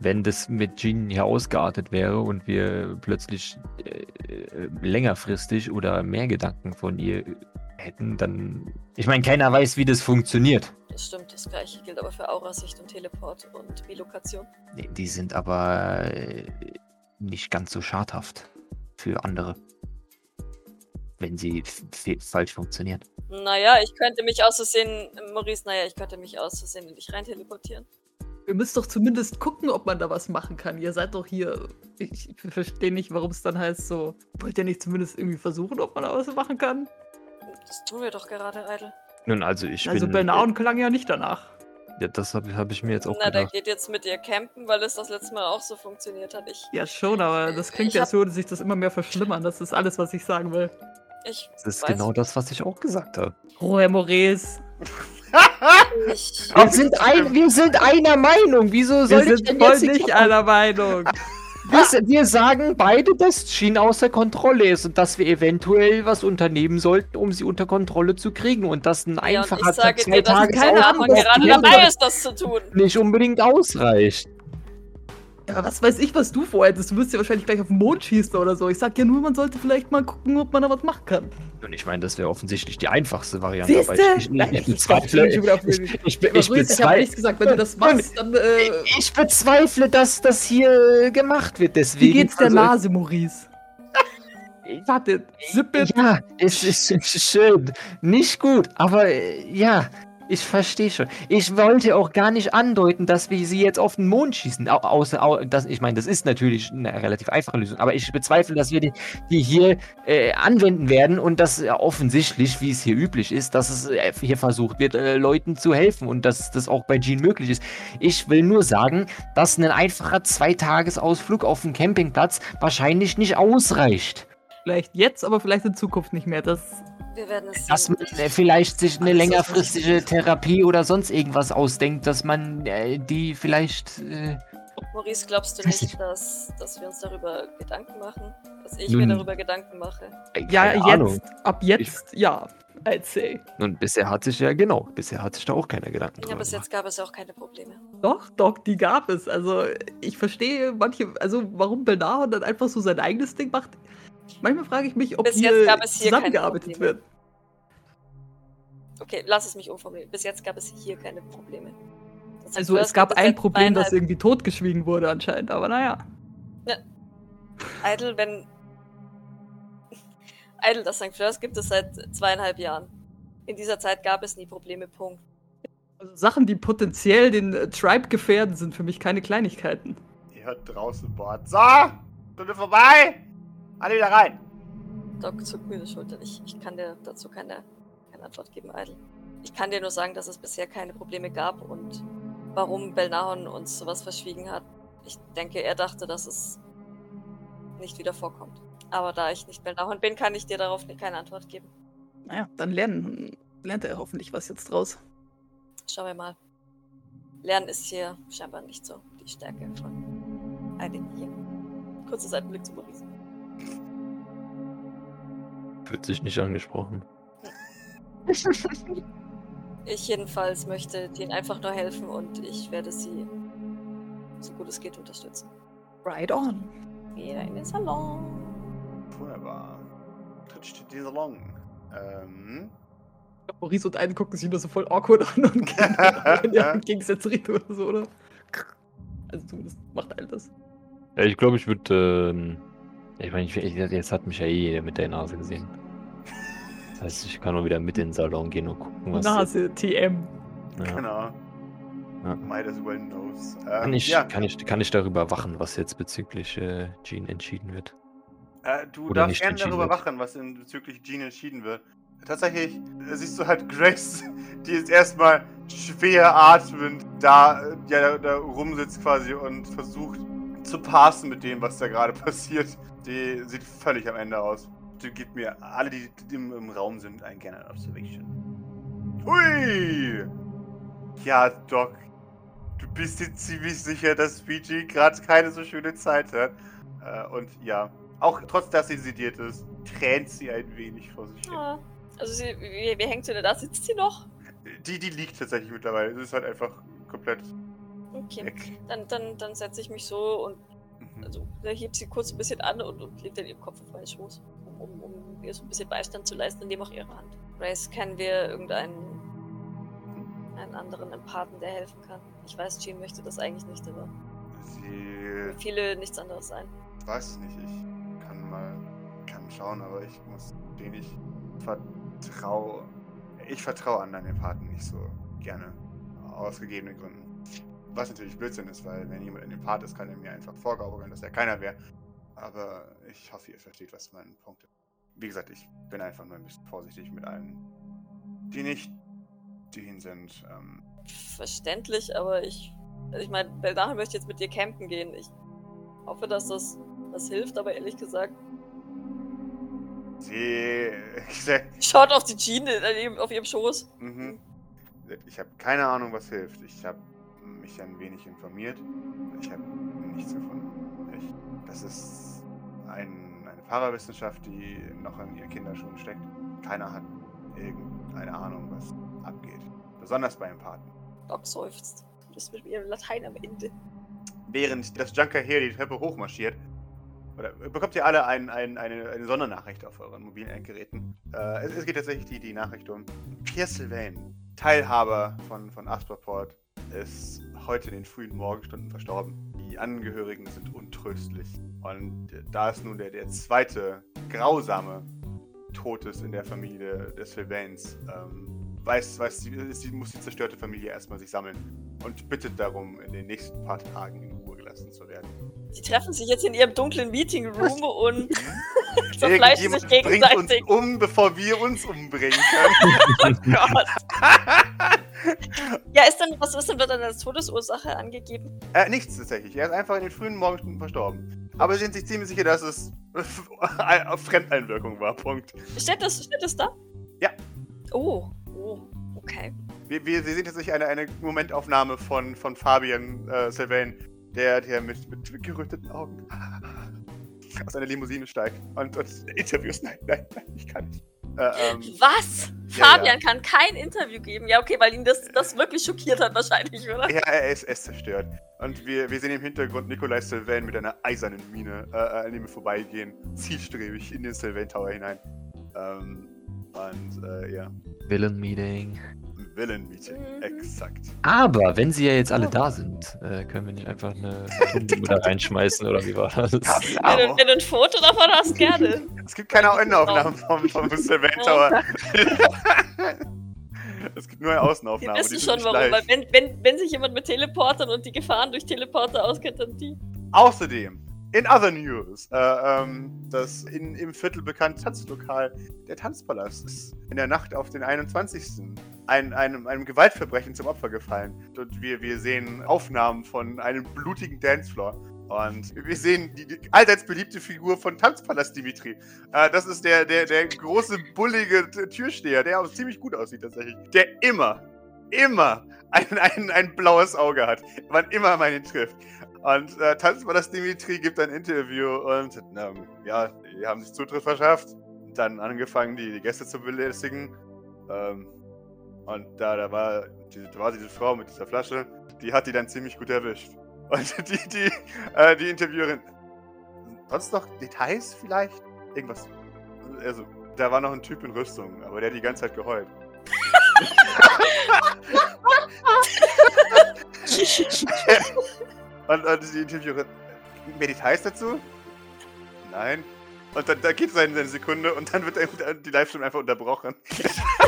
Speaker 2: Wenn das mit Jean hier ausgeartet wäre und wir plötzlich äh, äh, längerfristig oder mehr Gedanken von ihr hätten, dann. Ich meine, keiner weiß, wie das funktioniert.
Speaker 3: Das stimmt, das gleiche gilt aber für Aurasicht und Teleport und Bilokation.
Speaker 2: Nee, Die sind aber äh, nicht ganz so schadhaft für andere. Wenn sie falsch funktionieren.
Speaker 3: Naja, ich könnte mich aus Versehen, Maurice, naja, ich könnte mich aus Versehen in dich rein teleportieren.
Speaker 4: Wir müssen doch zumindest gucken, ob man da was machen kann. Ihr seid doch hier. Ich verstehe nicht, warum es dann heißt so. Wollt ihr nicht zumindest irgendwie versuchen, ob man da was machen kann?
Speaker 3: Das tun wir doch gerade, Idle.
Speaker 2: Nun, also ich
Speaker 4: also
Speaker 2: bin.
Speaker 4: Bernaun klang ja nicht danach.
Speaker 2: ja, das habe hab ich mir jetzt auch
Speaker 3: Na, der
Speaker 2: gedacht.
Speaker 3: geht jetzt mit dir campen, weil es das letzte Mal auch so funktioniert hat. Ich,
Speaker 4: Ja, schon, aber das klingt ja so, dass sich das immer mehr verschlimmern. Das ist alles, was ich sagen will.
Speaker 3: ich,
Speaker 2: Das ist
Speaker 3: weiß-
Speaker 2: genau das, was ich auch gesagt habe.
Speaker 4: Oh, Herr Maurice.
Speaker 2: Wir sind, ein, wir sind einer Meinung. Wieso
Speaker 4: Wir
Speaker 2: soll ich
Speaker 4: sind
Speaker 2: denn
Speaker 4: voll
Speaker 2: jetzt
Speaker 4: nicht einer Meinung. <laughs>
Speaker 2: wir, wir sagen beide, dass Jean außer Kontrolle ist und dass wir eventuell was unternehmen sollten, um sie unter Kontrolle zu kriegen und dass ein
Speaker 3: ja, und
Speaker 2: einfacher
Speaker 3: ich sage
Speaker 2: zwei
Speaker 3: dir, dass
Speaker 2: Tage
Speaker 4: keine Ahnung,
Speaker 3: gerade dabei ist, das zu tun.
Speaker 2: nicht unbedingt ausreicht.
Speaker 4: Ja, was weiß ich, was du vorhättest. Du wirst ja wahrscheinlich gleich auf den Mond schießen oder so. Ich sag ja nur, man sollte vielleicht mal gucken, ob man da was machen kann.
Speaker 2: Und ich meine, das wäre offensichtlich die einfachste Variante.
Speaker 4: Siehst
Speaker 2: aber
Speaker 4: du?
Speaker 2: ich,
Speaker 4: Nein,
Speaker 2: ich, bezweifle,
Speaker 4: ich
Speaker 2: ich, ich, ich, be- ich,
Speaker 4: habe
Speaker 2: bezweifle,
Speaker 4: nichts gesagt. Wenn du das machst, dann. Äh,
Speaker 2: ich bezweifle, dass das hier gemacht wird. Deswegen,
Speaker 4: wie geht's der
Speaker 2: also,
Speaker 4: Nase, Maurice? Warte, Sippet.
Speaker 2: Ja, es ist schön. Nicht gut, aber äh, ja, ich verstehe schon. Ich wollte auch gar nicht andeuten, dass wir sie jetzt auf den Mond schießen. Au außer, au das, ich meine, das ist natürlich eine relativ einfache Lösung, aber ich bezweifle, dass wir die, die hier äh, anwenden werden und dass äh, offensichtlich, wie es hier üblich ist, dass es äh, hier versucht wird, äh, Leuten zu helfen und dass das auch bei Jean möglich ist. Ich will nur sagen, dass ein einfacher Zweitagesausflug auf dem Campingplatz wahrscheinlich nicht ausreicht.
Speaker 4: Vielleicht jetzt, aber vielleicht in Zukunft nicht mehr. Das.
Speaker 3: Wir werden es
Speaker 2: dass man äh, vielleicht sich eine längerfristige. Therapie oder sonst irgendwas ausdenkt, dass man äh, die vielleicht. Äh,
Speaker 3: Maurice, glaubst du nicht, dass, dass wir uns darüber Gedanken machen? Dass ich
Speaker 2: Nun-
Speaker 3: mir darüber Gedanken mache?
Speaker 4: Ja,
Speaker 2: keine
Speaker 4: jetzt.
Speaker 2: Ahnung.
Speaker 4: Ab jetzt, ja. I'd say.
Speaker 2: Und bisher hat sich ja, genau, bisher hat sich da auch keiner Gedanken
Speaker 3: Ja,
Speaker 2: drüber
Speaker 3: bis
Speaker 2: gemacht.
Speaker 3: jetzt gab es ja auch keine Probleme.
Speaker 4: Doch, doch, die gab es. Also, ich verstehe manche, also warum Bernard dann einfach so sein eigenes Ding macht. Manchmal frage ich mich, ob
Speaker 3: Bis
Speaker 4: hier
Speaker 3: jetzt gab es hier keine
Speaker 4: zusammengearbeitet wird.
Speaker 3: Okay, lass es mich umformulieren. Bis jetzt gab es hier keine Probleme. Das
Speaker 4: Also, es gab ein Problem, das irgendwie totgeschwiegen wurde anscheinend, aber naja.
Speaker 3: Idle, wenn. Idle, das St. Fleurs gibt es seit zweieinhalb Jahren. In dieser Zeit gab es nie Probleme, Punkt.
Speaker 4: Also Sachen, die potenziell den äh, Tribe gefährden, sind für mich keine Kleinigkeiten.
Speaker 1: Ihr hört draußen Bord. So, Stunde vorbei. Alle wieder rein.
Speaker 3: Doc zuckt mir die Schulter. Ich, ich kann dir dazu keine, keine Antwort geben, Idle. Ich kann dir nur sagen, dass es bisher keine Probleme gab und warum Belnahon uns sowas verschwiegen hat. Ich denke, er dachte, dass es nicht wieder vorkommt. Aber da ich nicht Belnahon bin, kann ich dir darauf keine Antwort geben.
Speaker 4: Naja, dann lernen, lernt er hoffentlich was jetzt draus.
Speaker 3: Schauen wir mal. Lernen ist hier scheinbar nicht so die Stärke von einigen hier. Kurzer Seitenblick zu Maurice.
Speaker 2: Fühlt sich nicht angesprochen. <laughs>
Speaker 3: Ich jedenfalls möchte denen einfach nur helfen und ich werde sie so gut es geht unterstützen.
Speaker 4: Right on.
Speaker 3: Wieder in den Salon.
Speaker 1: Wunderbar. Tritt steht die Salon. Ähm.
Speaker 4: Maurice und einen gucken sich nur so voll awkward an und <laughs> gehen in der Gegensätze Richtung oder so, oder? Also zumindest macht all das.
Speaker 2: Ja, ich glaube, ich würde. Ähm, ich meine, ich, jetzt hat mich ja eh jeder mit der Nase gesehen. Das heißt, ich kann nur wieder mit in den Salon gehen und gucken, was.
Speaker 4: Nase, TM.
Speaker 2: Ja.
Speaker 1: Genau.
Speaker 2: Ja.
Speaker 1: Might as well knows. Ähm,
Speaker 2: Kann, ich,
Speaker 1: ja,
Speaker 2: kann, ich, kann ich darüber wachen, was jetzt bezüglich äh, Jean entschieden wird?
Speaker 1: äh, du
Speaker 2: oder
Speaker 1: darfst
Speaker 2: nicht
Speaker 1: gerne darüber
Speaker 2: wird.
Speaker 1: wachen, was in bezüglich Jean entschieden wird. Tatsächlich äh, siehst du halt <laughs> Grace, die jetzt erstmal schwer atmend da, äh, ja, da, da rumsitzt quasi und versucht zu passen mit dem, was da gerade passiert. Die sieht völlig am Ende aus. Die gibt mir alle, die, die im, Raum sind, ein gerne Observation. Hui! Ja, Doc. Du bist dir ziemlich sicher, dass Fiji gerade keine so schöne Zeit hat. Äh, und ja, auch trotz dass sie sediert ist, tränt sie ein wenig vor sich hin.
Speaker 3: Ah, also sie, wie, wie hängt sie denn da? Sitzt sie noch?
Speaker 1: Die, die liegt tatsächlich mittlerweile. Sie ist halt einfach komplett
Speaker 3: Okay.
Speaker 1: weg.
Speaker 3: Dann, dann, dann setze ich mich so und
Speaker 1: Mhm.
Speaker 3: also hebt sie kurz ein bisschen an und, und legt dann ihren Kopf auf meinen Schoß, um, um, um ihr so ein bisschen Beistand zu leisten und nehme auch ihre Hand. Grace, kennen wir irgendeinen einen anderen Empathen, der helfen kann? Ich weiß, Jean möchte das eigentlich nicht, aber
Speaker 1: Sie.
Speaker 3: viele nichts anderes sein.
Speaker 1: Ich weiß es nicht. Ich kann mal. kann schauen, aber ich muss den ich vertraue. Ich vertraue anderen Empathen nicht so gerne. Aus gegebenen Gründen. Was natürlich Blödsinn ist, weil wenn jemand ein Empath ist, kann er mir einfach vorgaukeln, dass er keiner wäre. Aber ich hoffe, ihr versteht, was mein Punkt ist. Wie gesagt, ich bin einfach nur ein bisschen vorsichtig mit allen, die nicht Jean sind. Ähm,
Speaker 3: Verständlich, aber ich. Also ich meine, Beldache möchte jetzt mit dir campen gehen. Ich hoffe, dass das, das hilft, aber ehrlich gesagt,
Speaker 1: sie. <laughs>
Speaker 3: schaut auf die Jean in, in, auf ihrem Schoß.
Speaker 1: Mhm. Ich habe keine Ahnung, was hilft. Ich habe mich ein wenig informiert. Ich habe nichts gefunden. Ich, das ist ein, eine Parawissenschaft, die noch in ihren Kinderschuhen steckt. Keiner hat irgendeine Ahnung, was abgeht. Besonders bei Empathen.
Speaker 3: Doc seufzt. Du bist mit ihrem Latein am Ende.
Speaker 1: Während das Junker hier die Treppe hochmarschiert, oder bekommt ihr alle ein, ein, eine, eine Sondernachricht auf euren mobilen Endgeräten. Äh, es, es geht tatsächlich die, die Nachricht um Pierre Sylvain, Teilhaber von, von Asperport, ist heute in den frühen Morgenstunden verstorben. Die Angehörigen sind untröstlich. Und da es nun der, der zweite grausame Tod ist in der Familie des Sylvains, ähm, weiß, weiß die, muss die zerstörte Familie erstmal sich sammeln und bittet darum, in den nächsten paar Tagen in Ruhe gelassen zu werden.
Speaker 3: Sie treffen sich jetzt in ihrem dunklen Meeting Room <laughs> und <laughs> zerfleischen sich
Speaker 1: Irgendjemand bringt uns
Speaker 3: gegenseitig.
Speaker 1: um, bevor wir uns umbringen können. <laughs>
Speaker 3: Oh Gott. <laughs> ja, ist dann, was ist denn, wird dann als Todesursache angegeben?
Speaker 1: äh, nichts tatsächlich. Er ist einfach in den frühen Morgenstunden verstorben. Aber sie sind sich ziemlich sicher, dass es <laughs> auf Fremdeinwirkung war. Punkt.
Speaker 3: Steht das, steht das da?
Speaker 1: Ja.
Speaker 3: Oh, oh, okay.
Speaker 1: Wir, wir, wir sehen tatsächlich eine, eine Momentaufnahme von, von Fabian äh, Sylvain, der, der mit, mit geröteten Augen <laughs> aus einer Limousine steigt und, und Interviews. Nein, nein, nein, ich kann nicht. Äh, ähm,
Speaker 3: Was?
Speaker 1: Ja,
Speaker 3: Fabian kann kein Interview geben. Ja, okay, weil ihn das, das wirklich schockiert hat, wahrscheinlich, oder?
Speaker 1: Ja, er ist, er ist zerstört. Und wir, wir sehen im Hintergrund Nikolai Sylvain mit einer eisernen Miene äh, an dem wir vorbeigehen, zielstrebig in den Sylvain Tower hinein. Ähm, und äh, ja,
Speaker 2: Villain Meeting.
Speaker 1: Villain Meeting,
Speaker 3: Mhm.
Speaker 1: exakt.
Speaker 2: Aber wenn sie ja jetzt alle da sind, äh, können wir nicht einfach eine da <laughs> reinschmeißen oder wie war das?
Speaker 3: Wenn du, wenn du ein Foto davon hast, gerne.
Speaker 1: Es gibt keine Endaufnahmen vom, vom Sylvain Tower. <laughs> Es gibt nur eine Außenaufnahme.
Speaker 3: Die
Speaker 1: die
Speaker 3: wissen schon warum, weil wenn, wenn, wenn sich jemand mit Teleportern und die Gefahren durch Teleporter auskennt, dann die.
Speaker 1: Außerdem, in other news, äh, ähm, das in, im Viertel bekannte Tanzlokal, der Tanzpalast, ist in der Nacht auf den 21. Ein, einem, einem Gewaltverbrechen zum Opfer gefallen. Und wir, wir sehen Aufnahmen von einem blutigen Dancefloor. Und wir sehen die, die allseits beliebte Figur von Tanzpalast Dimitri. Äh, das ist der, der, der große, bullige Türsteher, der auch ziemlich gut aussieht tatsächlich. Der immer, immer ein, ein, ein blaues Auge hat. Wann immer man ihn trifft. Und äh, Tanzpalast Dimitri gibt ein Interview und ähm, ja, die haben sich Zutritt verschafft. Dann angefangen, die, die Gäste zu belästigen. Ähm, und da, da, war, da war diese Frau mit dieser Flasche, die hat die dann ziemlich gut erwischt. <laughs> Und die, die, äh, die Interviewerin. Sonst noch Details vielleicht? Irgendwas. Also, da war noch ein Typ in Rüstung, aber der hat die ganze Zeit geheult. <laughs> und, und die Interviewerin. Mehr Details dazu? Nein. Und dann da geht es eine Sekunde und dann wird die Live-Stream einfach unterbrochen. <laughs>